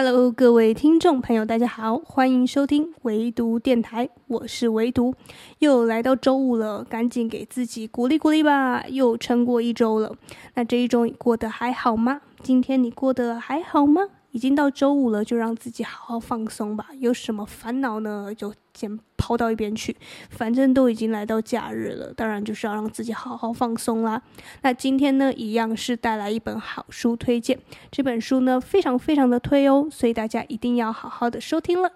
Hello，各位听众朋友，大家好，欢迎收听唯独电台，我是唯独，又来到周五了，赶紧给自己鼓励鼓励吧，又撑过一周了。那这一周你过得还好吗？今天你过得还好吗？已经到周五了，就让自己好好放松吧。有什么烦恼呢？就先抛到一边去。反正都已经来到假日了，当然就是要让自己好好放松啦。那今天呢，一样是带来一本好书推荐。这本书呢，非常非常的推哦，所以大家一定要好好的收听了。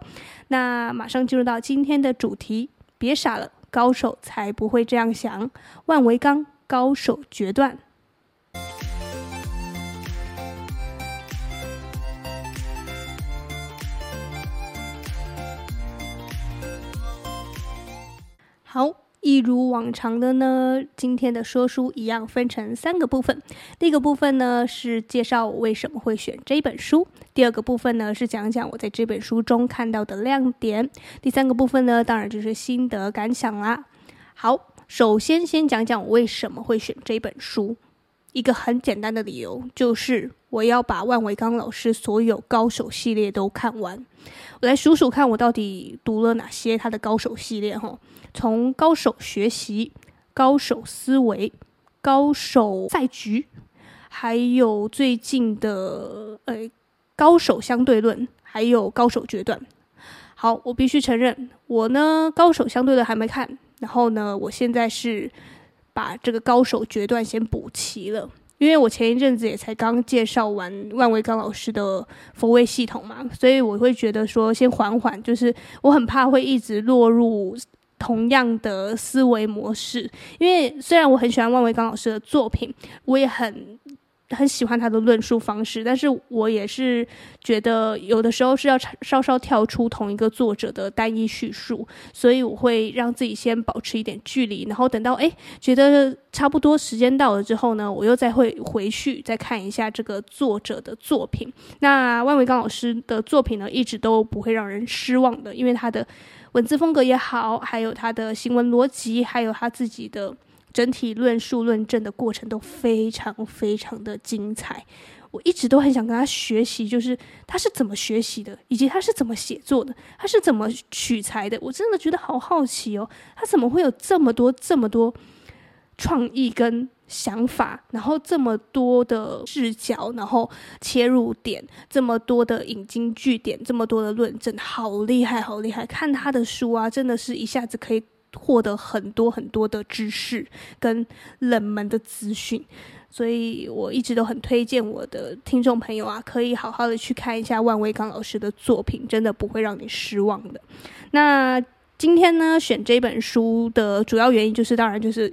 那马上进入到今天的主题，别傻了，高手才不会这样想。万维钢，高手决断。好，一如往常的呢，今天的说书一样分成三个部分。第一个部分呢是介绍我为什么会选这本书，第二个部分呢是讲讲我在这本书中看到的亮点，第三个部分呢当然就是心得感想啦。好，首先先讲讲我为什么会选这本书，一个很简单的理由就是我要把万维钢老师所有高手系列都看完。我来数数看，我到底读了哪些他的高手系列哈。从高手学习、高手思维、高手赛局，还有最近的呃高手相对论，还有高手决断。好，我必须承认，我呢高手相对论还没看，然后呢，我现在是把这个高手决断先补齐了，因为我前一阵子也才刚介绍完万维刚老师的佛位系统嘛，所以我会觉得说先缓缓，就是我很怕会一直落入。同样的思维模式，因为虽然我很喜欢万维钢老师的作品，我也很很喜欢他的论述方式，但是我也是觉得有的时候是要稍稍跳出同一个作者的单一叙述，所以我会让自己先保持一点距离，然后等到诶觉得差不多时间到了之后呢，我又再会回去再看一下这个作者的作品。那万维钢老师的作品呢，一直都不会让人失望的，因为他的。文字风格也好，还有他的行文逻辑，还有他自己的整体论述论证的过程都非常非常的精彩。我一直都很想跟他学习，就是他是怎么学习的，以及他是怎么写作的，他是怎么取材的。我真的觉得好好奇哦，他怎么会有这么多这么多创意跟想法，然后这么多的视角，然后切入点，这么多的引经据典，这么多的论证，好厉害，好厉害！看他的书啊，真的是一下子可以获得很多很多的知识跟冷门的资讯，所以我一直都很推荐我的听众朋友啊，可以好好的去看一下万维刚老师的作品，真的不会让你失望的。那今天呢，选这本书的主要原因就是，当然就是。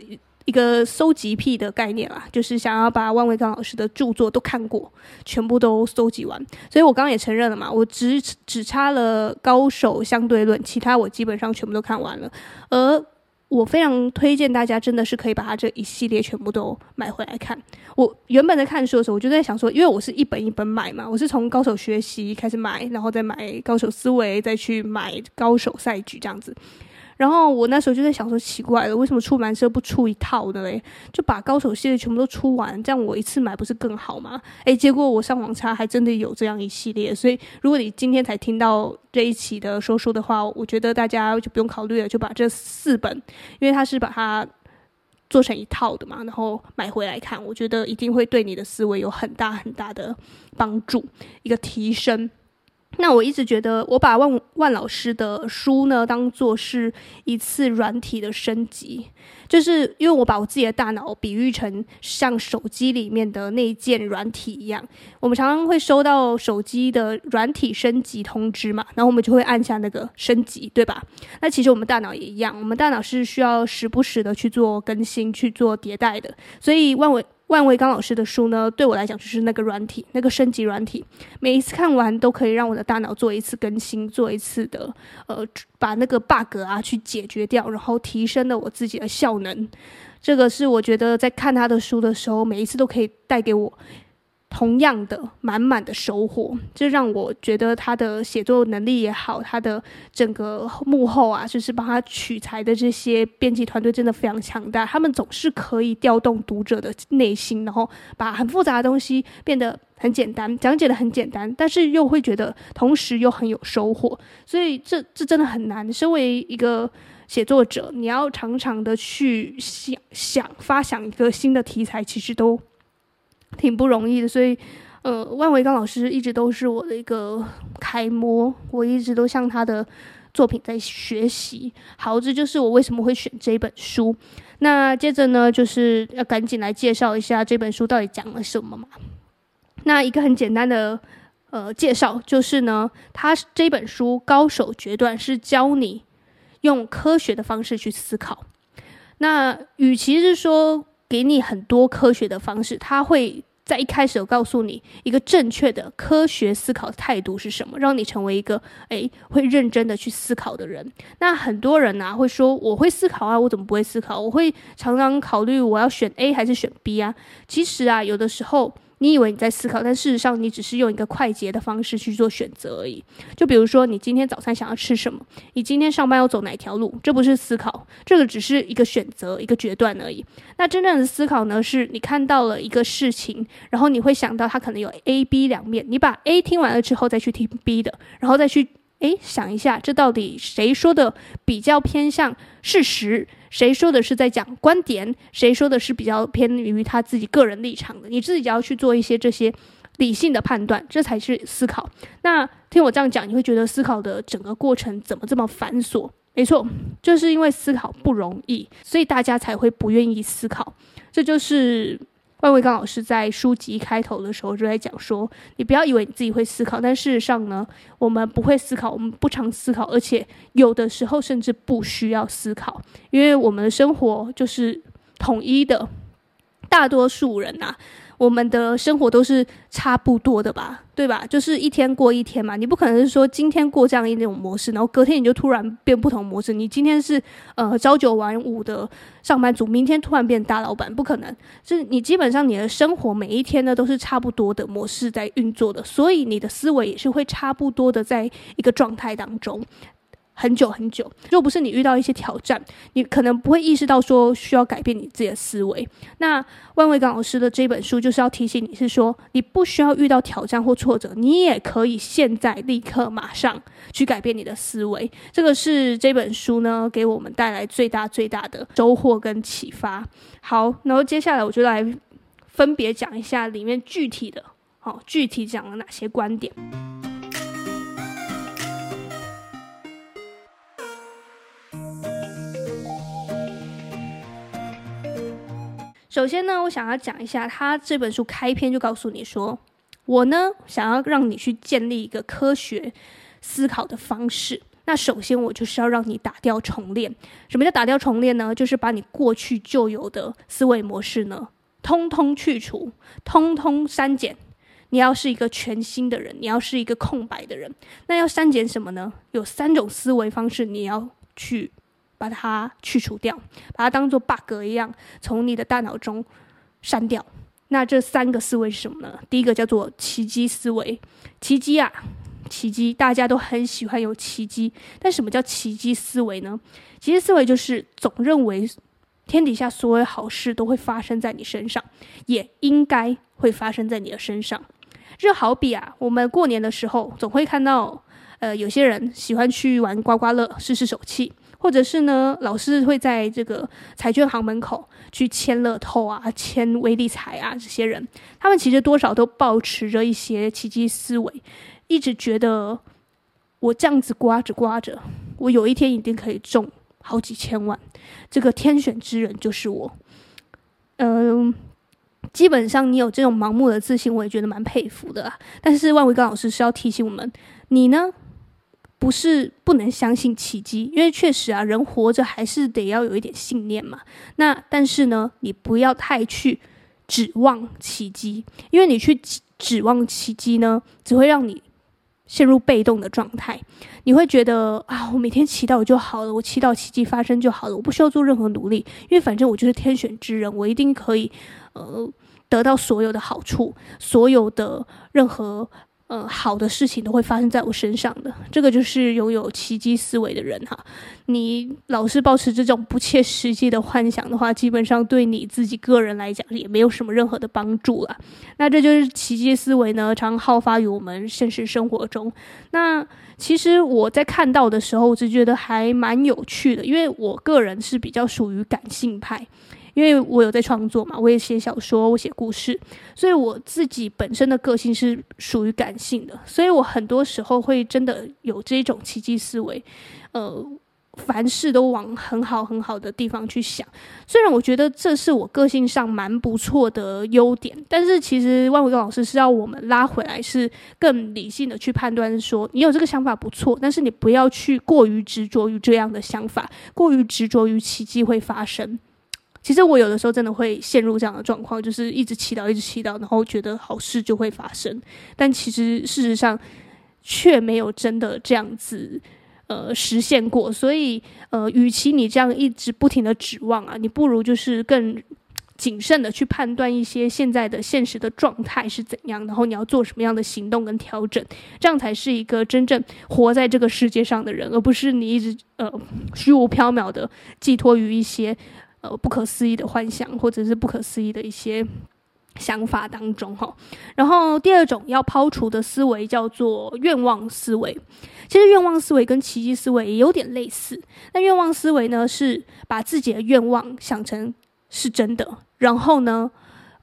一个搜集癖的概念啦，就是想要把万维钢老师的著作都看过，全部都搜集完。所以我刚刚也承认了嘛，我只只差了高手相对论，其他我基本上全部都看完了。而我非常推荐大家，真的是可以把它这一系列全部都买回来看。我原本在看书的时候，我就在想说，因为我是一本一本买嘛，我是从高手学习开始买，然后再买高手思维，再去买高手赛局这样子。然后我那时候就在想说，奇怪了，为什么出版社不出一套的嘞？就把高手系列全部都出完，这样我一次买不是更好吗？诶，结果我上网查，还真的有这样一系列。所以如果你今天才听到这一期的说书的话，我觉得大家就不用考虑了，就把这四本，因为它是把它做成一套的嘛，然后买回来看，我觉得一定会对你的思维有很大很大的帮助，一个提升。那我一直觉得，我把万万老师的书呢，当做是一次软体的升级，就是因为我把我自己的大脑比喻成像手机里面的那一件软体一样，我们常常会收到手机的软体升级通知嘛，然后我们就会按下那个升级，对吧？那其实我们大脑也一样，我们大脑是需要时不时的去做更新、去做迭代的，所以万维。万维钢老师的书呢，对我来讲就是那个软体，那个升级软体，每一次看完都可以让我的大脑做一次更新，做一次的呃，把那个 bug 啊去解决掉，然后提升了我自己的效能。这个是我觉得在看他的书的时候，每一次都可以带给我同样的满满的收获，这让我觉得他的写作能力也好，他的整个幕后啊，就是帮他取材的这些编辑团队真的非常强大。他们总是可以调动读者的内心，然后把很复杂的东西变得很简单，讲解得很简单，但是又会觉得同时又很有收获。所以这这真的很难。身为一个写作者，你要常常的去想想发想一个新的题材，其实都。挺不容易的，所以，呃，万维刚老师一直都是我的一个楷模，我一直都向他的作品在学习。好，这就是我为什么会选这本书。那接着呢，就是要赶紧来介绍一下这本书到底讲了什么嘛。那一个很简单的呃介绍，就是呢，他这本书《高手决断》是教你用科学的方式去思考。那与其是说，给你很多科学的方式，他会在一开始有告诉你一个正确的科学思考态度是什么，让你成为一个诶会认真的去思考的人。那很多人呢会说，我会思考啊，我怎么不会思考？我会常常考虑我要选 A 还是选 B 啊。其实啊，有的时候。你以为你在思考，但事实上你只是用一个快捷的方式去做选择而已。就比如说，你今天早餐想要吃什么？你今天上班要走哪条路？这不是思考，这个只是一个选择，一个决断而已。那真正的思考呢？是你看到了一个事情，然后你会想到它可能有 A、B 两面。你把 A 听完了之后，再去听 B 的，然后再去。诶，想一下，这到底谁说的比较偏向事实？谁说的是在讲观点？谁说的是比较偏于他自己个人立场的？你自己要去做一些这些理性的判断，这才是思考。那听我这样讲，你会觉得思考的整个过程怎么这么繁琐？没错，就是因为思考不容易，所以大家才会不愿意思考。这就是。万维刚老师在书籍开头的时候就在讲说：“你不要以为你自己会思考，但事实上呢，我们不会思考，我们不常思考，而且有的时候甚至不需要思考，因为我们的生活就是统一的，大多数人呐。”我们的生活都是差不多的吧，对吧？就是一天过一天嘛，你不可能是说今天过这样一种模式，然后隔天你就突然变不同模式。你今天是呃朝九晚五的上班族，明天突然变大老板，不可能。就是你基本上你的生活每一天呢都是差不多的模式在运作的，所以你的思维也是会差不多的在一个状态当中。很久很久，若不是你遇到一些挑战，你可能不会意识到说需要改变你自己的思维。那万维刚老师的这本书就是要提醒你，是说你不需要遇到挑战或挫折，你也可以现在立刻马上去改变你的思维。这个是这本书呢给我们带来最大最大的收获跟启发。好，然后接下来我就来分别讲一下里面具体的，好，具体讲了哪些观点。首先呢，我想要讲一下，他这本书开篇就告诉你说，我呢想要让你去建立一个科学思考的方式。那首先我就是要让你打掉重练。什么叫打掉重练呢？就是把你过去旧有的思维模式呢，通通去除，通通删减。你要是一个全新的人，你要是一个空白的人。那要删减什么呢？有三种思维方式，你要去。把它去除掉，把它当做 bug 一样，从你的大脑中删掉。那这三个思维是什么呢？第一个叫做奇迹思维，奇迹啊，奇迹，大家都很喜欢有奇迹。但什么叫奇迹思维呢？奇迹思维就是总认为天底下所有好事都会发生在你身上，也应该会发生在你的身上。就好比啊，我们过年的时候总会看到，呃，有些人喜欢去玩刮刮乐，试试手气。或者是呢，老师会在这个彩券行门口去签乐透啊、签威力彩啊，这些人，他们其实多少都抱持着一些奇迹思维，一直觉得我这样子刮着刮着，我有一天一定可以中好几千万，这个天选之人就是我。嗯，基本上你有这种盲目的自信，我也觉得蛮佩服的啊。但是万维刚老师是要提醒我们，你呢？不是不能相信奇迹，因为确实啊，人活着还是得要有一点信念嘛。那但是呢，你不要太去指望奇迹，因为你去指望奇迹呢，只会让你陷入被动的状态。你会觉得啊，我每天祈祷就好了，我祈祷奇迹发生就好了，我不需要做任何努力，因为反正我就是天选之人，我一定可以呃得到所有的好处，所有的任何。呃，好的事情都会发生在我身上的，这个就是拥有奇迹思维的人哈。你老是保持这种不切实际的幻想的话，基本上对你自己个人来讲也没有什么任何的帮助了。那这就是奇迹思维呢，常好发于我们现实生活中。那其实我在看到的时候，我就觉得还蛮有趣的，因为我个人是比较属于感性派。因为我有在创作嘛，我也写小说，我写故事，所以我自己本身的个性是属于感性的，所以我很多时候会真的有这种奇迹思维，呃，凡事都往很好很好的地方去想。虽然我觉得这是我个性上蛮不错的优点，但是其实万维高老师是要我们拉回来，是更理性的去判断说，你有这个想法不错，但是你不要去过于执着于这样的想法，过于执着于奇迹会发生。其实我有的时候真的会陷入这样的状况，就是一直祈祷，一直祈祷，然后觉得好事就会发生，但其实事实上却没有真的这样子呃实现过。所以呃，与其你这样一直不停的指望啊，你不如就是更谨慎的去判断一些现在的现实的状态是怎样，然后你要做什么样的行动跟调整，这样才是一个真正活在这个世界上的人，而不是你一直呃虚无缥缈的寄托于一些。呃，不可思议的幻想，或者是不可思议的一些想法当中，哈。然后第二种要抛除的思维叫做愿望思维。其实愿望思维跟奇迹思维也有点类似。那愿望思维呢，是把自己的愿望想成是真的，然后呢，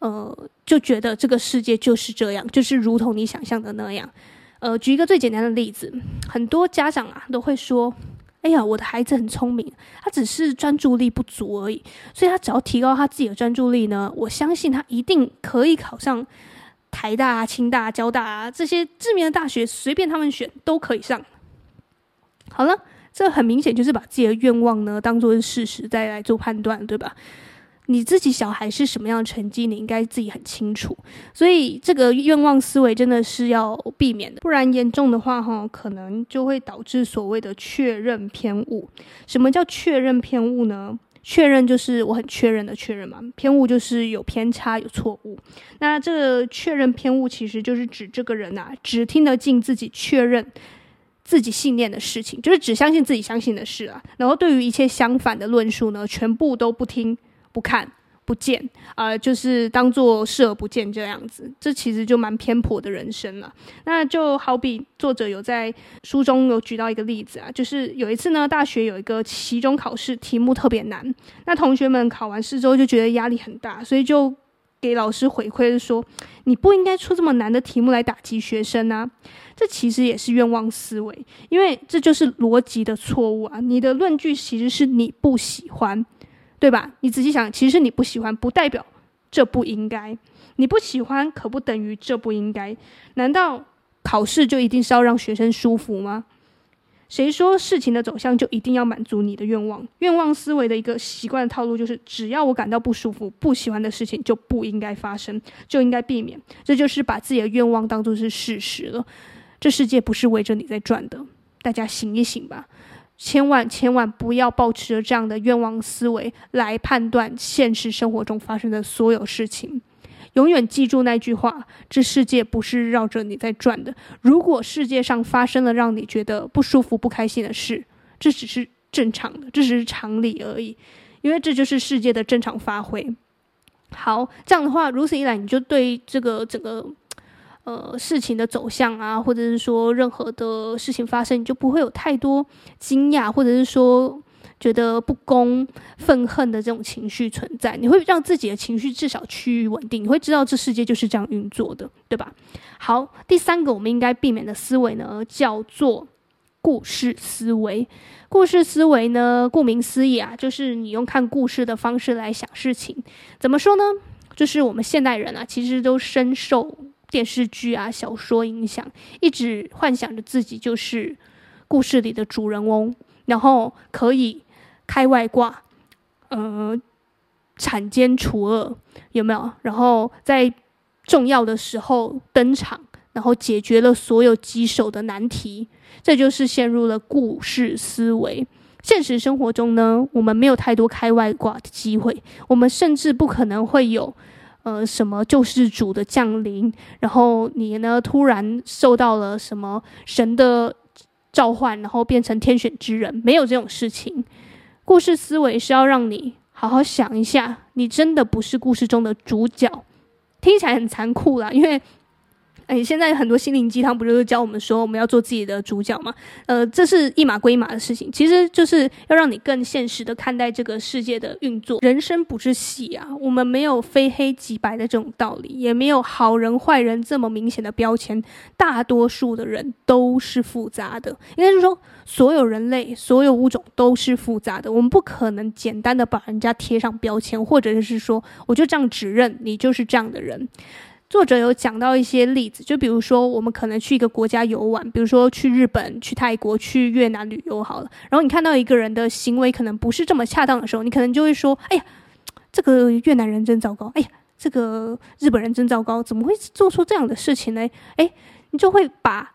呃，就觉得这个世界就是这样，就是如同你想象的那样。呃，举一个最简单的例子，很多家长啊都会说。哎呀，我的孩子很聪明，他只是专注力不足而已。所以他只要提高他自己的专注力呢，我相信他一定可以考上台大、清大、交大啊，这些知名的大学，随便他们选都可以上。好了，这很明显就是把自己的愿望呢当做是事实再来做判断，对吧？你自己小孩是什么样的成绩，你应该自己很清楚。所以这个愿望思维真的是要避免的，不然严重的话，哈，可能就会导致所谓的确认偏误。什么叫确认偏误呢？确认就是我很确认的确认嘛，偏误就是有偏差、有错误。那这个确认偏误其实就是指这个人啊，只听得进自己确认自己信念的事情，就是只相信自己相信的事啊。然后对于一切相反的论述呢，全部都不听。不看不见啊、就是当做视而不见这样子，这其实就蛮偏颇的人生了。那就好比作者有在书中有举到一个例子啊，就是有一次呢，大学有一个期中考试题目特别难，那同学们考完试之后就觉得压力很大，所以就给老师回馈说：“你不应该出这么难的题目来打击学生啊！”这其实也是愿望思维，因为这就是逻辑的错误啊。你的论据其实是你不喜欢。对吧？你仔细想，其实你不喜欢，不代表这不应该。你不喜欢，可不等于这不应该。难道考试就一定是要让学生舒服吗？谁说事情的走向就一定要满足你的愿望？愿望思维的一个习惯套路就是：只要我感到不舒服、不喜欢的事情，就不应该发生，就应该避免。这就是把自己的愿望当作是事实了。这世界不是围着你在转的，大家醒一醒吧。千万千万不要抱持着这样的愿望思维来判断现实生活中发生的所有事情。永远记住那句话：这世界不是绕着你在转的。如果世界上发生了让你觉得不舒服、不开心的事，这只是正常的，这只是常理而已，因为这就是世界的正常发挥。好，这样的话，如此一来，你就对这个整个。呃，事情的走向啊，或者是说任何的事情发生，你就不会有太多惊讶，或者是说觉得不公、愤恨的这种情绪存在。你会让自己的情绪至少趋于稳定，你会知道这世界就是这样运作的，对吧？好，第三个我们应该避免的思维呢，叫做故事思维。故事思维呢，顾名思义啊，就是你用看故事的方式来想事情。怎么说呢？就是我们现代人啊，其实都深受。电视剧啊，小说影响，一直幻想着自己就是故事里的主人翁，然后可以开外挂，呃，铲奸除恶，有没有？然后在重要的时候登场，然后解决了所有棘手的难题，这就是陷入了故事思维。现实生活中呢，我们没有太多开外挂的机会，我们甚至不可能会有。呃什么救世主的降临，然后你呢突然受到了什么神的召唤，然后变成天选之人，没有这种事情。故事思维是要让你好好想一下，你真的不是故事中的主角。听起来很残酷啦，因为。哎，现在很多心灵鸡汤不就是教我们说我们要做自己的主角吗？呃，这是一码归一码的事情，其实就是要让你更现实的看待这个世界的运作。人生不是戏啊，我们没有非黑即白的这种道理，也没有好人坏人这么明显的标签。大多数的人都是复杂的，应该是说所有人类、所有物种都是复杂的。我们不可能简单的把人家贴上标签，或者是说我就这样指认你就是这样的人。作者有讲到一些例子，就比如说我们可能去一个国家游玩，比如说去日本、去泰国、去越南旅游好了。然后你看到一个人的行为可能不是这么恰当的时候，你可能就会说：“哎呀，这个越南人真糟糕！哎呀，这个日本人真糟糕！怎么会做出这样的事情呢？”哎，你就会把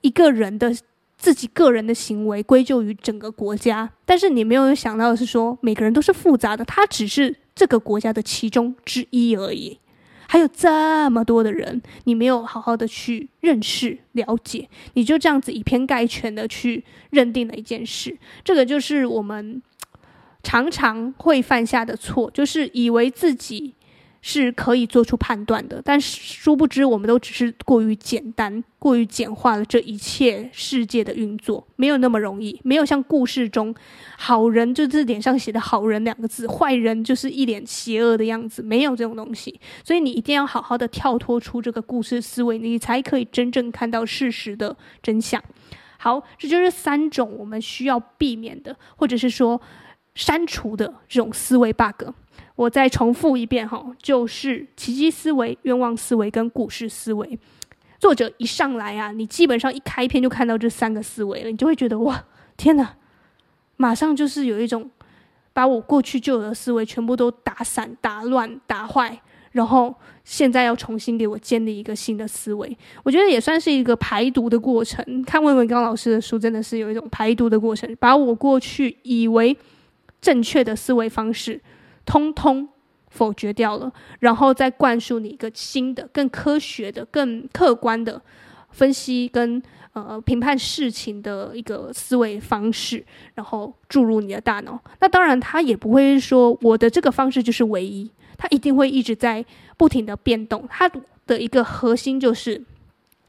一个人的自己个人的行为归咎于整个国家，但是你没有想到的是说，每个人都是复杂的，他只是这个国家的其中之一而已。还有这么多的人，你没有好好的去认识、了解，你就这样子以偏概全的去认定了一件事，这个就是我们常常会犯下的错，就是以为自己。是可以做出判断的，但是殊不知，我们都只是过于简单、过于简化了这一切世界的运作，没有那么容易，没有像故事中好人就是脸上写的好人两个字，坏人就是一脸邪恶的样子，没有这种东西。所以你一定要好好的跳脱出这个故事思维，你才可以真正看到事实的真相。好，这就是三种我们需要避免的，或者是说删除的这种思维 bug。我再重复一遍哈，就是奇迹思维、愿望思维跟故事思维。作者一上来啊，你基本上一开篇就看到这三个思维了，你就会觉得哇，天哪！马上就是有一种把我过去旧有的思维全部都打散、打乱、打坏，然后现在要重新给我建立一个新的思维。我觉得也算是一个排毒的过程。看魏文刚老师的书，真的是有一种排毒的过程，把我过去以为正确的思维方式。通通否决掉了，然后再灌输你一个新的、更科学的、更客观的分析跟呃评判事情的一个思维方式，然后注入你的大脑。那当然，他也不会说我的这个方式就是唯一，他一定会一直在不停的变动。他的一个核心就是，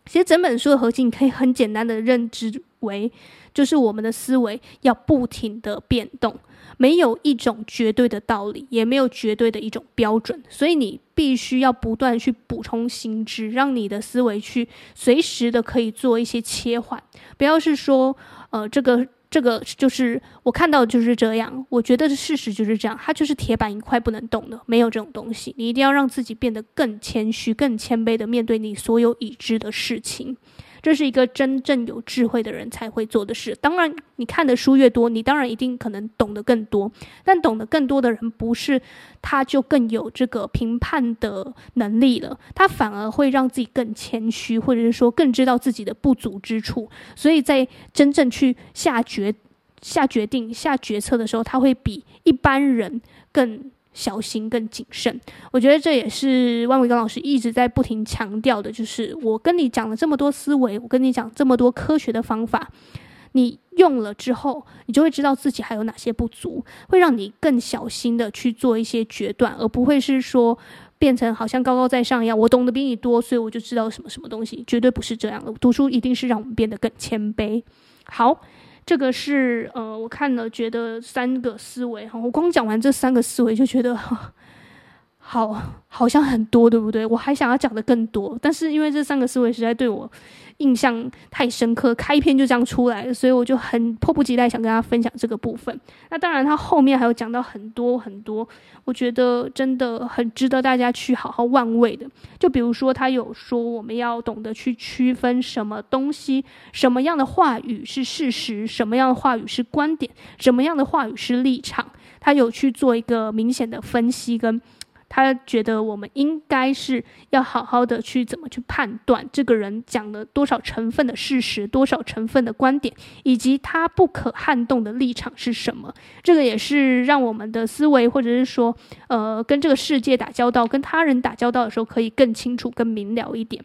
其实整本书的核心你可以很简单的认知为，就是我们的思维要不停的变动。没有一种绝对的道理，也没有绝对的一种标准，所以你必须要不断去补充新知，让你的思维去随时的可以做一些切换。不要是说，呃，这个这个就是我看到的就是这样，我觉得的事实就是这样，它就是铁板一块不能动的，没有这种东西。你一定要让自己变得更谦虚、更谦卑的面对你所有已知的事情。这是一个真正有智慧的人才会做的事。当然，你看的书越多，你当然一定可能懂得更多。但懂得更多的人，不是他就更有这个评判的能力了，他反而会让自己更谦虚，或者是说更知道自己的不足之处。所以在真正去下决下决定、下决策的时候，他会比一般人更。小心更谨慎，我觉得这也是万维刚老师一直在不停强调的，就是我跟你讲了这么多思维，我跟你讲这么多科学的方法，你用了之后，你就会知道自己还有哪些不足，会让你更小心的去做一些决断，而不会是说变成好像高高在上一样，我懂得比你多，所以我就知道什么什么东西，绝对不是这样的。读书一定是让我们变得更谦卑。好。这个是呃，我看了觉得三个思维哈，我光讲完这三个思维就觉得好好像很多，对不对？我还想要讲的更多，但是因为这三个思维实在对我。印象太深刻，开篇就这样出来了，所以我就很迫不及待想跟大家分享这个部分。那当然，他后面还有讲到很多很多，我觉得真的很值得大家去好好玩味的。就比如说，他有说我们要懂得去区分什么东西，什么样的话语是事实，什么样的话语是观点，什么样的话语是立场。他有去做一个明显的分析跟他觉得我们应该是要好好的去怎么去判断这个人讲了多少成分的事实，多少成分的观点，以及他不可撼动的立场是什么。这个也是让我们的思维，或者是说，呃，跟这个世界打交道，跟他人打交道的时候，可以更清楚、更明了一点。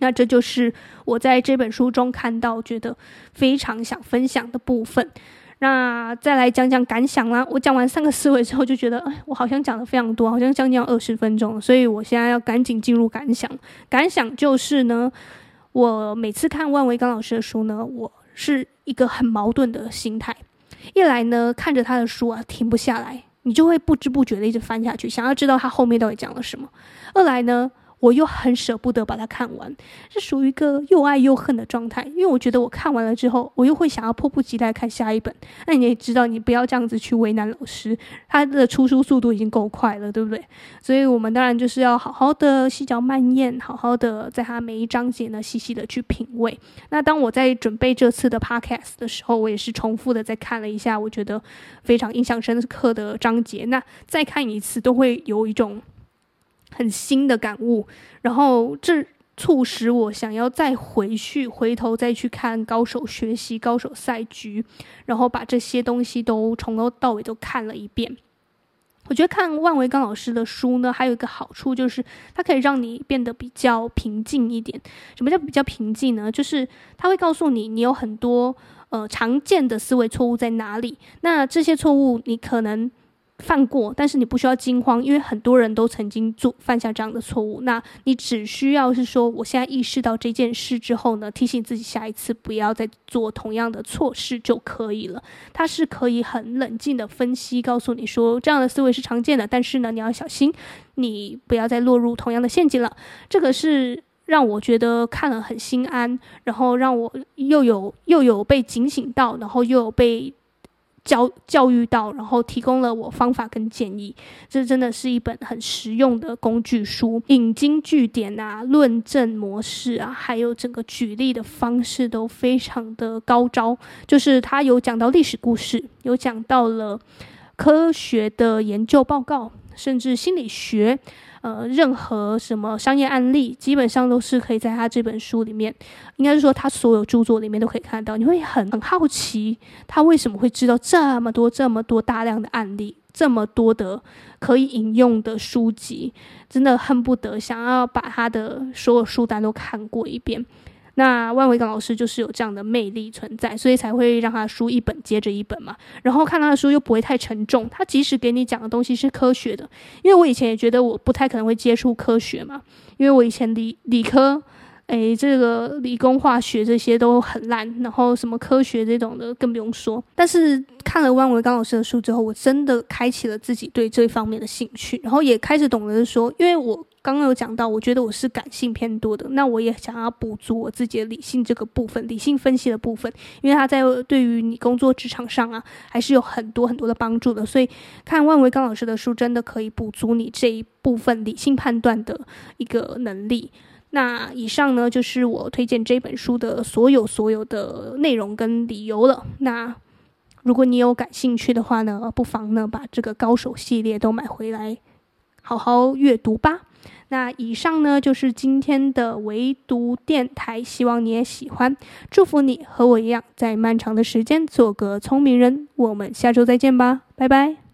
那这就是我在这本书中看到，觉得非常想分享的部分。那再来讲讲感想啦。我讲完三个思维之后，就觉得，哎，我好像讲的非常多，好像将近要二十分钟，所以我现在要赶紧进入感想。感想就是呢，我每次看万维刚老师的书呢，我是一个很矛盾的心态。一来呢，看着他的书啊，停不下来，你就会不知不觉的一直翻下去，想要知道他后面到底讲了什么。二来呢，我又很舍不得把它看完，是属于一个又爱又恨的状态。因为我觉得我看完了之后，我又会想要迫不及待看下一本。那你也知道，你不要这样子去为难老师，他的出书速度已经够快了，对不对？所以我们当然就是要好好的细嚼慢咽，好好的在他每一章节呢细细的去品味。那当我在准备这次的 podcast 的时候，我也是重复的再看了一下，我觉得非常印象深刻的章节。那再看一次，都会有一种。很新的感悟，然后这促使我想要再回去，回头再去看高手学习、高手赛局，然后把这些东西都从头到尾都看了一遍。我觉得看万维钢老师的书呢，还有一个好处就是它可以让你变得比较平静一点。什么叫比较平静呢？就是它会告诉你，你有很多呃常见的思维错误在哪里，那这些错误你可能。犯过，但是你不需要惊慌，因为很多人都曾经做犯下这样的错误。那你只需要是说，我现在意识到这件事之后呢，提醒自己下一次不要再做同样的错事就可以了。它是可以很冷静的分析，告诉你说这样的思维是常见的，但是呢，你要小心，你不要再落入同样的陷阱了。这个是让我觉得看了很心安，然后让我又有又有被警醒到，然后又有被。教教育到，然后提供了我方法跟建议，这真的是一本很实用的工具书，引经据典啊，论证模式啊，还有整个举例的方式都非常的高招。就是他有讲到历史故事，有讲到了科学的研究报告，甚至心理学。呃，任何什么商业案例，基本上都是可以在他这本书里面，应该是说他所有著作里面都可以看到。你会很很好奇，他为什么会知道这么多、这么多大量的案例，这么多的可以引用的书籍，真的恨不得想要把他的所有书单都看过一遍。那万维钢老师就是有这样的魅力存在，所以才会让他书一本接着一本嘛。然后看他的书又不会太沉重，他即使给你讲的东西是科学的，因为我以前也觉得我不太可能会接触科学嘛，因为我以前理理科，诶，这个理工化学这些都很烂，然后什么科学这种的更不用说。但是看了万维钢老师的书之后，我真的开启了自己对这方面的兴趣，然后也开始懂得说，因为我。刚刚有讲到，我觉得我是感性偏多的，那我也想要补足我自己的理性这个部分，理性分析的部分，因为它在对于你工作职场上啊，还是有很多很多的帮助的。所以看万维刚老师的书，真的可以补足你这一部分理性判断的一个能力。那以上呢，就是我推荐这本书的所有所有的内容跟理由了。那如果你有感兴趣的话呢，不妨呢把这个高手系列都买回来，好好阅读吧。那以上呢，就是今天的唯独电台，希望你也喜欢。祝福你和我一样，在漫长的时间做个聪明人。我们下周再见吧，拜拜。